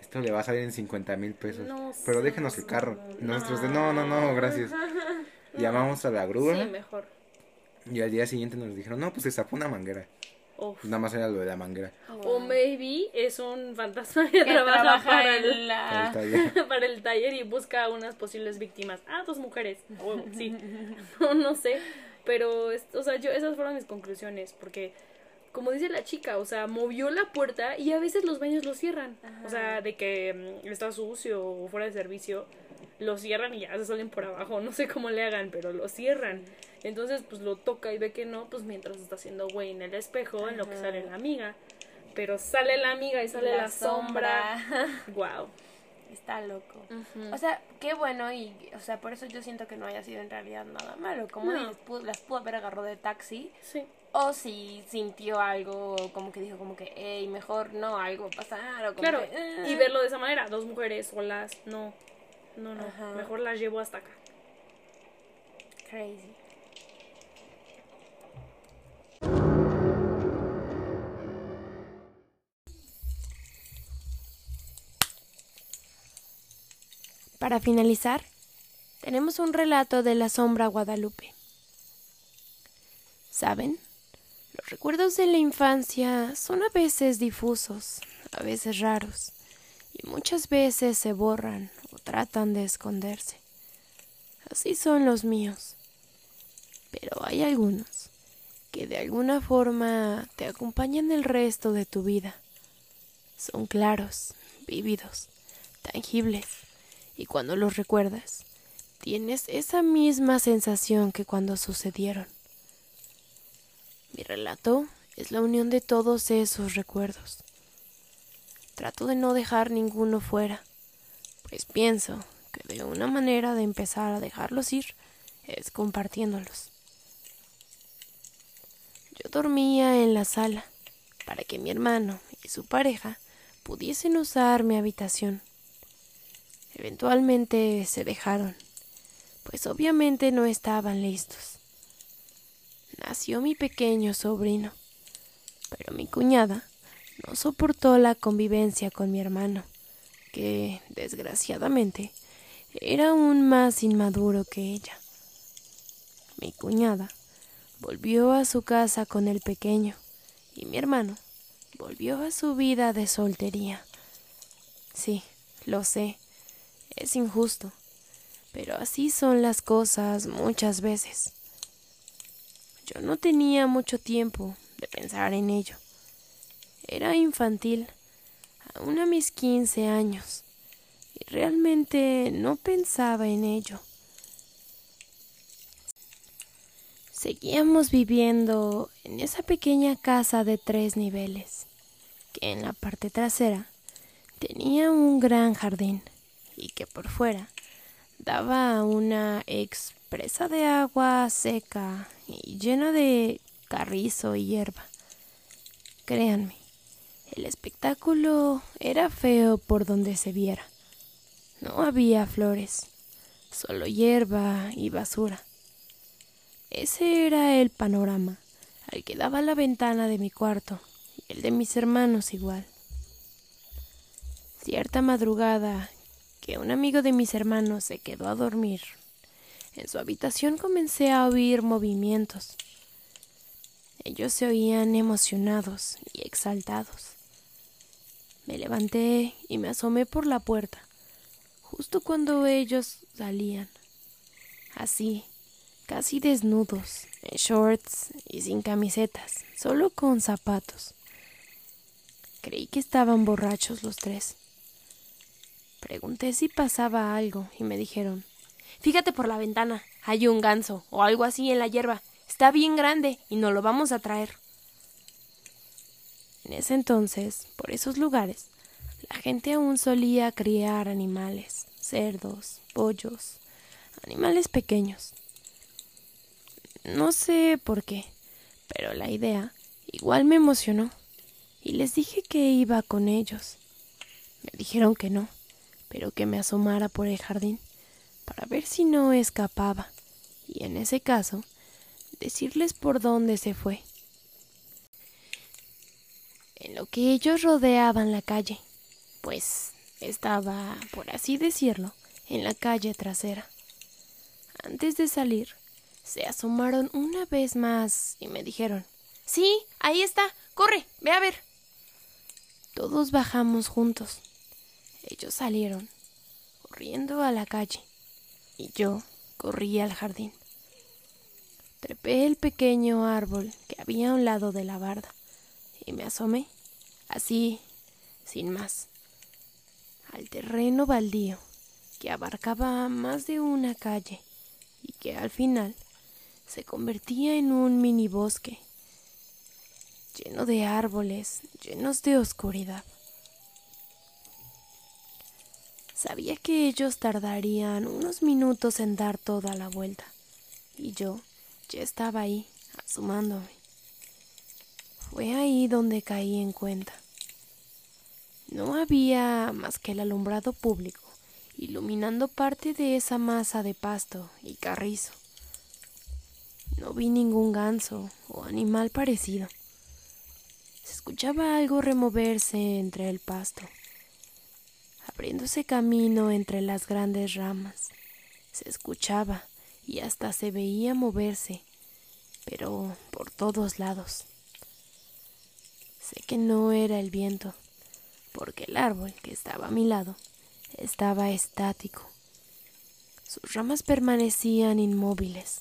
B: Esto le va a salir en 50 mil pesos.
A: No
B: Pero déjenos el carro. Y Nosotros de, no, no, no, gracias. Llamamos a la grúa
A: Sí, mejor.
B: y al día siguiente nos dijeron, no, pues se zafó una manguera.
A: Uf.
B: Nada más era lo de la manguera.
A: O maybe es un fantasma que,
D: Que
A: trabaja,
D: trabaja
A: para, el,
B: Para el taller.
A: para el taller y busca unas posibles víctimas. Ah, dos mujeres. Sí. No, no sé. Pero, es- o sea, yo, esas fueron mis conclusiones. Porque, como dice la chica, o sea, movió la puerta y a veces los baños los cierran. O sea, de que mm, está sucio o fuera de servicio, lo cierran y ya se salen por abajo. No sé cómo le hagan, pero lo cierran. Entonces, pues lo toca y ve que no, pues mientras está haciendo güey en el espejo, en lo que sale la amiga. Pero sale la amiga y sale la, sombra. Wow.
D: Está loco. O sea, qué bueno y, o sea, por eso yo siento que no haya sido en realidad nada malo. Como
A: No.
D: dices, pudo- las pudo haber agarrado de taxi
A: Sí.
D: o si sintió algo, como que dijo como que, hey, mejor no, algo va a pasar o como
A: Claro,
D: que,
A: y verlo de esa manera, dos mujeres solas, no, no, no,
D: Ajá.
A: mejor las llevo hasta acá.
D: Crazy.
C: Para finalizar, tenemos un relato de la sombra Guadalupe. ¿Saben? Los recuerdos de la infancia son a veces difusos, a veces raros, y muchas veces se borran o tratan de esconderse. Así son los míos. Pero hay algunos que de alguna forma te acompañan el resto de tu vida. Son claros, vívidos, tangibles, y cuando los recuerdas, tienes esa misma sensación que cuando sucedieron. Mi relato es la unión de todos esos recuerdos. Trato de no dejar ninguno fuera, pues pienso que de una manera de empezar a dejarlos ir es compartiéndolos. Yo dormía en la sala para que mi hermano y su pareja pudiesen usar mi habitación. Eventualmente se dejaron, pues obviamente no estaban listos. Nació mi pequeño sobrino, pero mi cuñada no soportó la convivencia con mi hermano, que, desgraciadamente, era aún más inmaduro que ella. Mi cuñada volvió a su casa con el pequeño y mi hermano volvió a su vida de soltería. Sí, lo sé, es injusto, pero así son las cosas muchas veces. Yo no tenía mucho tiempo de pensar en ello. Era infantil, aún a mis 15 años, y realmente no pensaba en ello. Seguíamos viviendo en esa pequeña casa de tres niveles, que en la parte trasera tenía un gran jardín y que por fuera daba una expresa de agua seca y llena de carrizo y hierba. Créanme, el espectáculo era feo por donde se viera. No había flores, solo hierba y basura. Ese era el panorama al que daba la ventana de mi cuarto y el de mis hermanos igual. Cierta madrugada que un amigo de mis hermanos se quedó a dormir, En su habitación comencé a oír movimientos. Ellos se oían emocionados y exaltados. Me levanté y me asomé por la puerta, justo cuando ellos salían. Así, casi desnudos, en shorts y sin camisetas, solo con zapatos. Creí que estaban borrachos los tres. Pregunté si pasaba algo y me dijeron, Fíjate por la ventana, hay un ganso o algo así en la hierba. Está bien grande y nos lo vamos a traer. En ese entonces, por esos lugares, la gente aún solía criar animales, cerdos, pollos, animales pequeños. No sé por qué, pero la idea igual me emocionó y les dije que iba con ellos. Me dijeron que no, pero que me asomara por el jardín para ver si no escapaba y en ese caso decirles por dónde se fue. En lo que ellos rodeaban la calle, pues estaba, por así decirlo, en la calle trasera. Antes de salir, se asomaron una vez más y me dijeron, Sí, ahí está, corre, ve a ver. Todos bajamos juntos. Ellos salieron, corriendo a la calle y yo corrí al jardín. Trepé el pequeño árbol que había a un lado de la barda y me asomé, así, sin más, al terreno baldío que abarcaba más de una calle y que al final se convertía en un mini bosque lleno de árboles, llenos de oscuridad. Sabía que ellos tardarían unos minutos en dar toda la vuelta, y yo ya estaba ahí, asomándome. Fue ahí donde caí en cuenta. No había más que el alumbrado público, iluminando parte de esa masa de pasto y carrizo. No vi ningún ganso o animal parecido. Se escuchaba algo removerse entre el pasto abriéndose camino entre las grandes ramas. Se escuchaba y hasta se veía moverse, pero por todos lados. Sé que no era el viento, porque el árbol que estaba a mi lado estaba estático. Sus ramas permanecían inmóviles.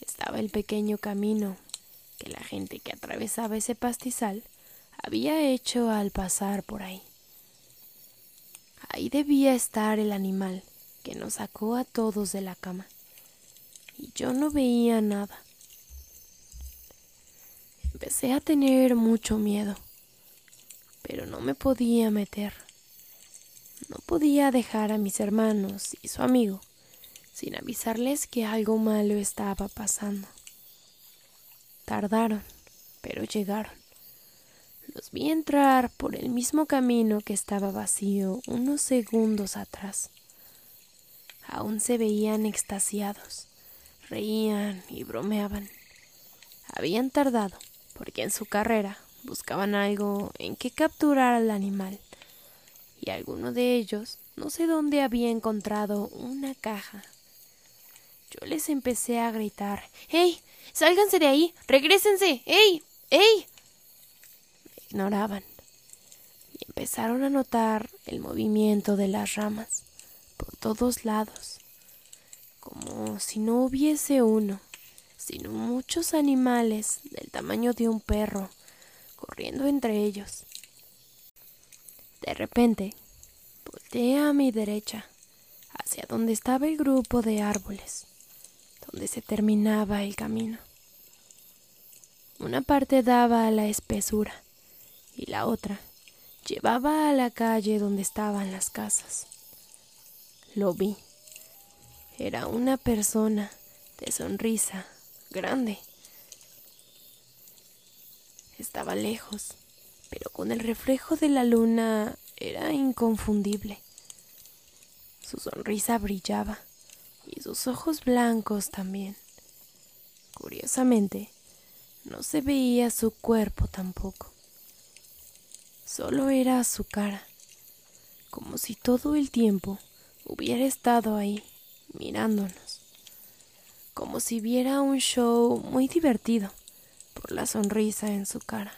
C: Estaba el pequeño camino que la gente que atravesaba ese pastizal había hecho al pasar por ahí. Ahí debía estar el animal que nos sacó a todos de la cama. Y yo no veía nada. Empecé a tener mucho miedo, pero no me podía meter. No podía dejar a mis hermanos y su amigo sin avisarles que algo malo estaba pasando. Tardaron, pero llegaron. Los vi entrar por el mismo camino que estaba vacío unos segundos atrás. Aún se veían extasiados, reían y bromeaban. Habían tardado, porque en su carrera buscaban algo en que capturar al animal, y alguno de ellos no sé dónde había encontrado una caja. Yo les empecé a gritar ¡Ey! ¡Sálganse de ahí! ¡Regrésense! ¡Ey! ¡Ey! ignoraban y empezaron a notar el movimiento de las ramas por todos lados, como si no hubiese uno, sino muchos animales del tamaño de un perro corriendo entre ellos. De repente, volteé a mi derecha, hacia donde estaba el grupo de árboles, donde se terminaba el camino. Una parte daba a la espesura y la otra llevaba a la calle donde estaban las casas. Lo vi. Era una persona de sonrisa grande. Estaba lejos, pero con el reflejo de la luna era inconfundible. Su sonrisa brillaba y sus ojos blancos también. Curiosamente, no se veía su cuerpo tampoco. Solo era su cara, como si todo el tiempo hubiera estado ahí, mirándonos. Como si viera un show muy divertido por la sonrisa en su cara.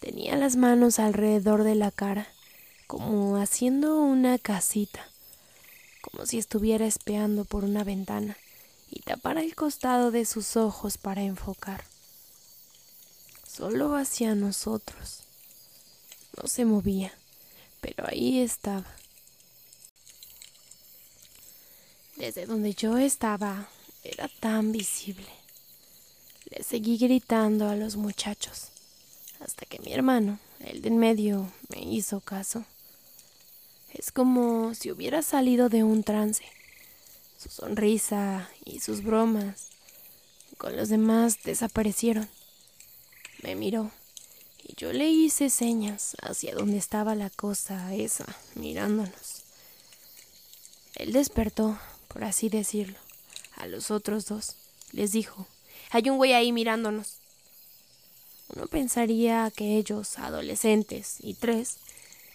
C: Tenía las manos alrededor de la cara, como haciendo una casita, como si estuviera espiando por una ventana y tapara el costado de sus ojos para enfocar. Solo hacia nosotros. No se movía, pero ahí estaba. Desde donde yo estaba era tan visible. Le seguí gritando a los muchachos hasta que mi hermano, el de en medio, me hizo caso. Es como si hubiera salido de un trance. Su sonrisa y sus bromas con los demás desaparecieron. Me miró y yo le hice señas hacia donde estaba la cosa esa, mirándonos. Él despertó, por así decirlo, a los otros dos. Les dijo, hay un güey ahí mirándonos. Uno pensaría que ellos, adolescentes y tres,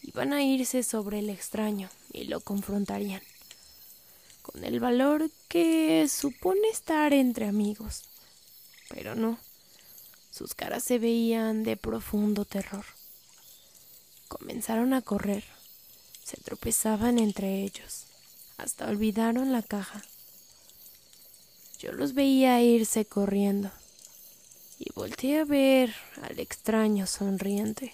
C: iban a irse sobre el extraño y lo confrontarían, con el valor que supone estar entre amigos. Pero no, sus caras se veían de profundo terror. Comenzaron a correr, se tropezaban entre ellos, hasta olvidaron la caja. Yo los veía irse corriendo y volteé a ver al extraño sonriente.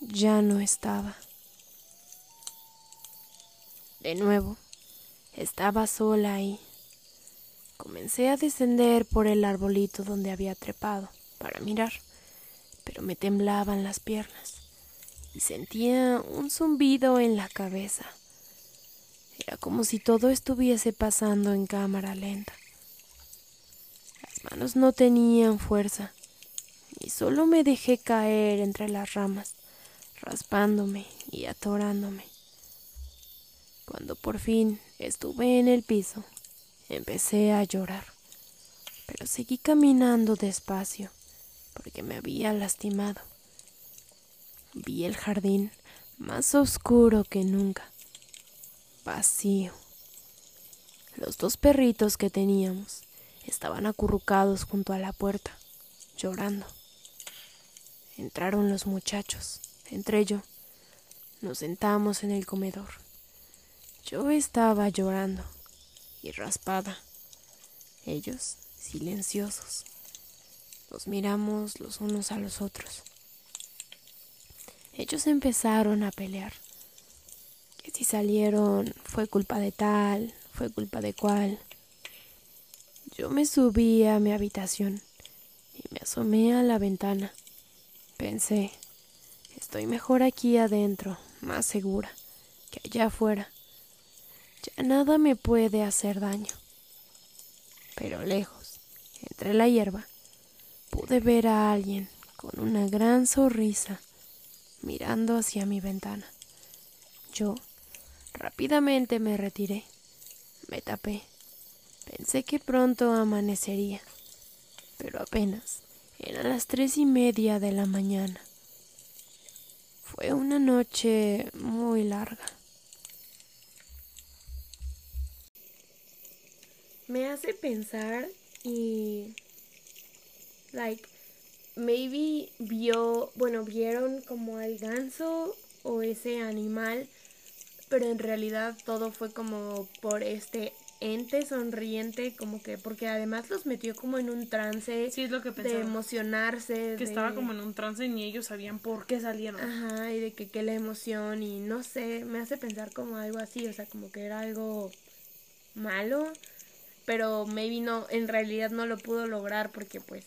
C: Ya no estaba. De nuevo, estaba sola ahí. Comencé a descender por el arbolito donde había trepado para mirar, pero me temblaban las piernas y sentía un zumbido en la cabeza. Era como si todo estuviese pasando en cámara lenta manos no tenían fuerza y solo me dejé caer entre las ramas, raspándome y atorándome. Cuando por fin estuve en el piso, empecé a llorar, pero seguí caminando despacio porque me había lastimado. Vi el jardín más oscuro que nunca, vacío. Los dos perritos que teníamos Estaban acurrucados junto a la puerta, llorando. Entraron los muchachos, entre ellos. Nos sentamos en el comedor. Yo estaba llorando y raspada. Ellos silenciosos. Nos miramos los unos a los otros. Ellos empezaron a pelear. Que si salieron fue culpa de tal, fue culpa de cual. Yo me subí a mi habitación y me asomé a la ventana. Pensé, estoy mejor aquí adentro, más segura, que allá afuera. Ya nada me puede hacer daño. Pero lejos, entre la hierba, pude ver a alguien con una gran sonrisa mirando hacia mi ventana. Yo rápidamente me retiré, me tapé Pensé que pronto amanecería, pero apenas eran las tres y media de la mañana. Fue una noche muy larga.
A: Me hace pensar y like maybe vio, bueno, vieron como el ganso o ese animal, pero en realidad todo fue como por este ente sonriente, como que, porque además los metió como en un trance
D: sí, es lo que
A: de emocionarse.
D: Que estaba como en un trance y ni ellos sabían por qué salieron.
A: Ajá, y de que qué la emoción y no sé, me hace pensar como algo así, o sea, como que era algo malo, pero maybe no, en realidad no lo pudo lograr porque pues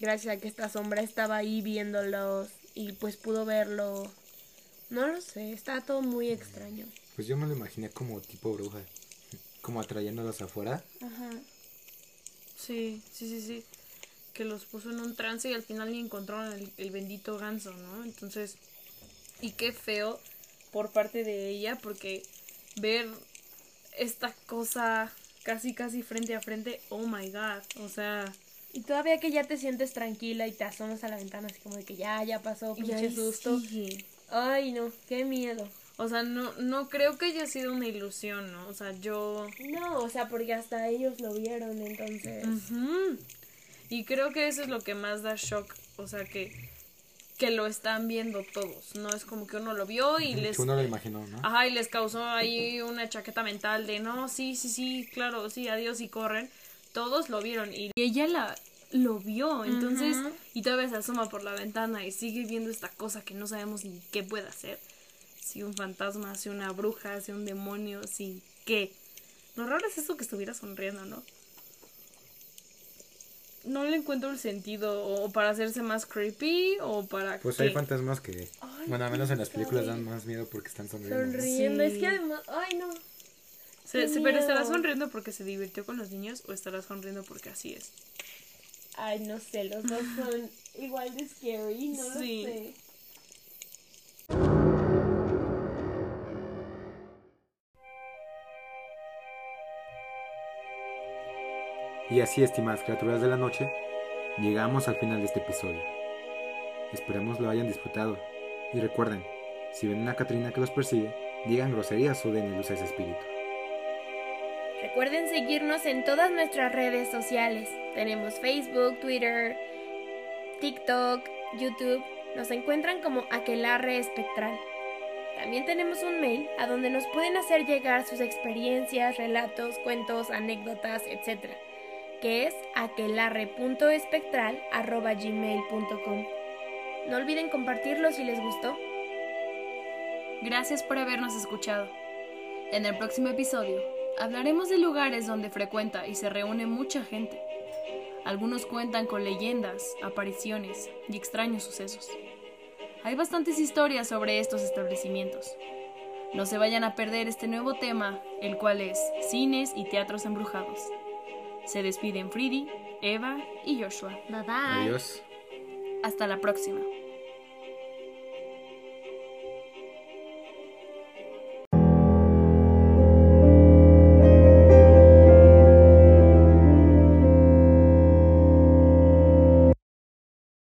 A: gracias a que esta sombra estaba ahí viéndolos y pues pudo verlo. No lo sé, está todo muy extraño.
B: Pues yo me lo imaginé como tipo bruja como atrayéndolos afuera.
D: Ajá. Sí, sí, sí, sí. Que los puso en un trance y al final ni encontraron el, bendito ganso, ¿no? Entonces, y qué feo por parte de ella, porque ver esta cosa casi, casi frente a frente, oh my god, o sea...
A: Y todavía que ya te sientes tranquila y te asomas a la ventana así como de que ya, ya pasó, pinche susto. Ay, no, qué miedo. O sea, no, no creo que haya sido una ilusión, ¿no? O sea, yo...
C: No, o sea, porque hasta ellos lo vieron, entonces...
A: Y creo que eso es lo que más da shock, o sea, que, que lo están viendo todos, no es como que uno lo vio y les...
B: Que uno lo imaginó, ¿no?
A: Ajá, y les causó ahí una chaqueta mental de, no, sí, sí, sí, claro, sí, adiós y corren. Todos lo vieron y ella la lo vio, entonces, y todavía se asoma por la ventana y sigue viendo esta cosa que no sabemos ni qué puede hacer. Si un fantasma, si una bruja, si un demonio, si qué. Lo raro es eso que estuviera sonriendo, ¿no? No le encuentro el sentido, o para hacerse más creepy, o para
B: Pues
A: qué.
B: hay fantasmas que, bueno, al menos en las películas dan más miedo porque están sonriendo.
C: Sonriendo,
A: Sí.
C: es que además... Ay, no.
A: Se- se- pero estará sonriendo porque se divirtió con los niños o estará sonriendo porque así es.
C: Ay, no sé, los dos son igual de scary, no
A: Sí.
C: lo sé.
B: Y así, estimadas criaturas de la noche, llegamos al final de este episodio. Esperemos lo hayan disfrutado. Y recuerden, si ven una Catrina que los persigue, digan groserías o den luz a ese espíritu.
C: Recuerden seguirnos en todas nuestras redes sociales. Tenemos Facebook, Twitter, TikTok, YouTube. Nos encuentran como Aquelarre Espectral. También tenemos un mail a donde nos pueden hacer llegar sus experiencias, relatos, cuentos, anécdotas, etc. que es aquelarre.espectral.gmail.com. No olviden compartirlo si les gustó.
E: Gracias por habernos escuchado. En el próximo episodio hablaremos de lugares donde frecuenta y se reúne mucha gente. Algunos cuentan con leyendas, apariciones y extraños sucesos. Hay bastantes historias sobre estos establecimientos. No se vayan a perder este nuevo tema, el cual es cines y teatros embrujados. Se despiden Fridi, Eva y Joshua.
C: Bye bye.
B: Adiós.
E: Hasta la próxima.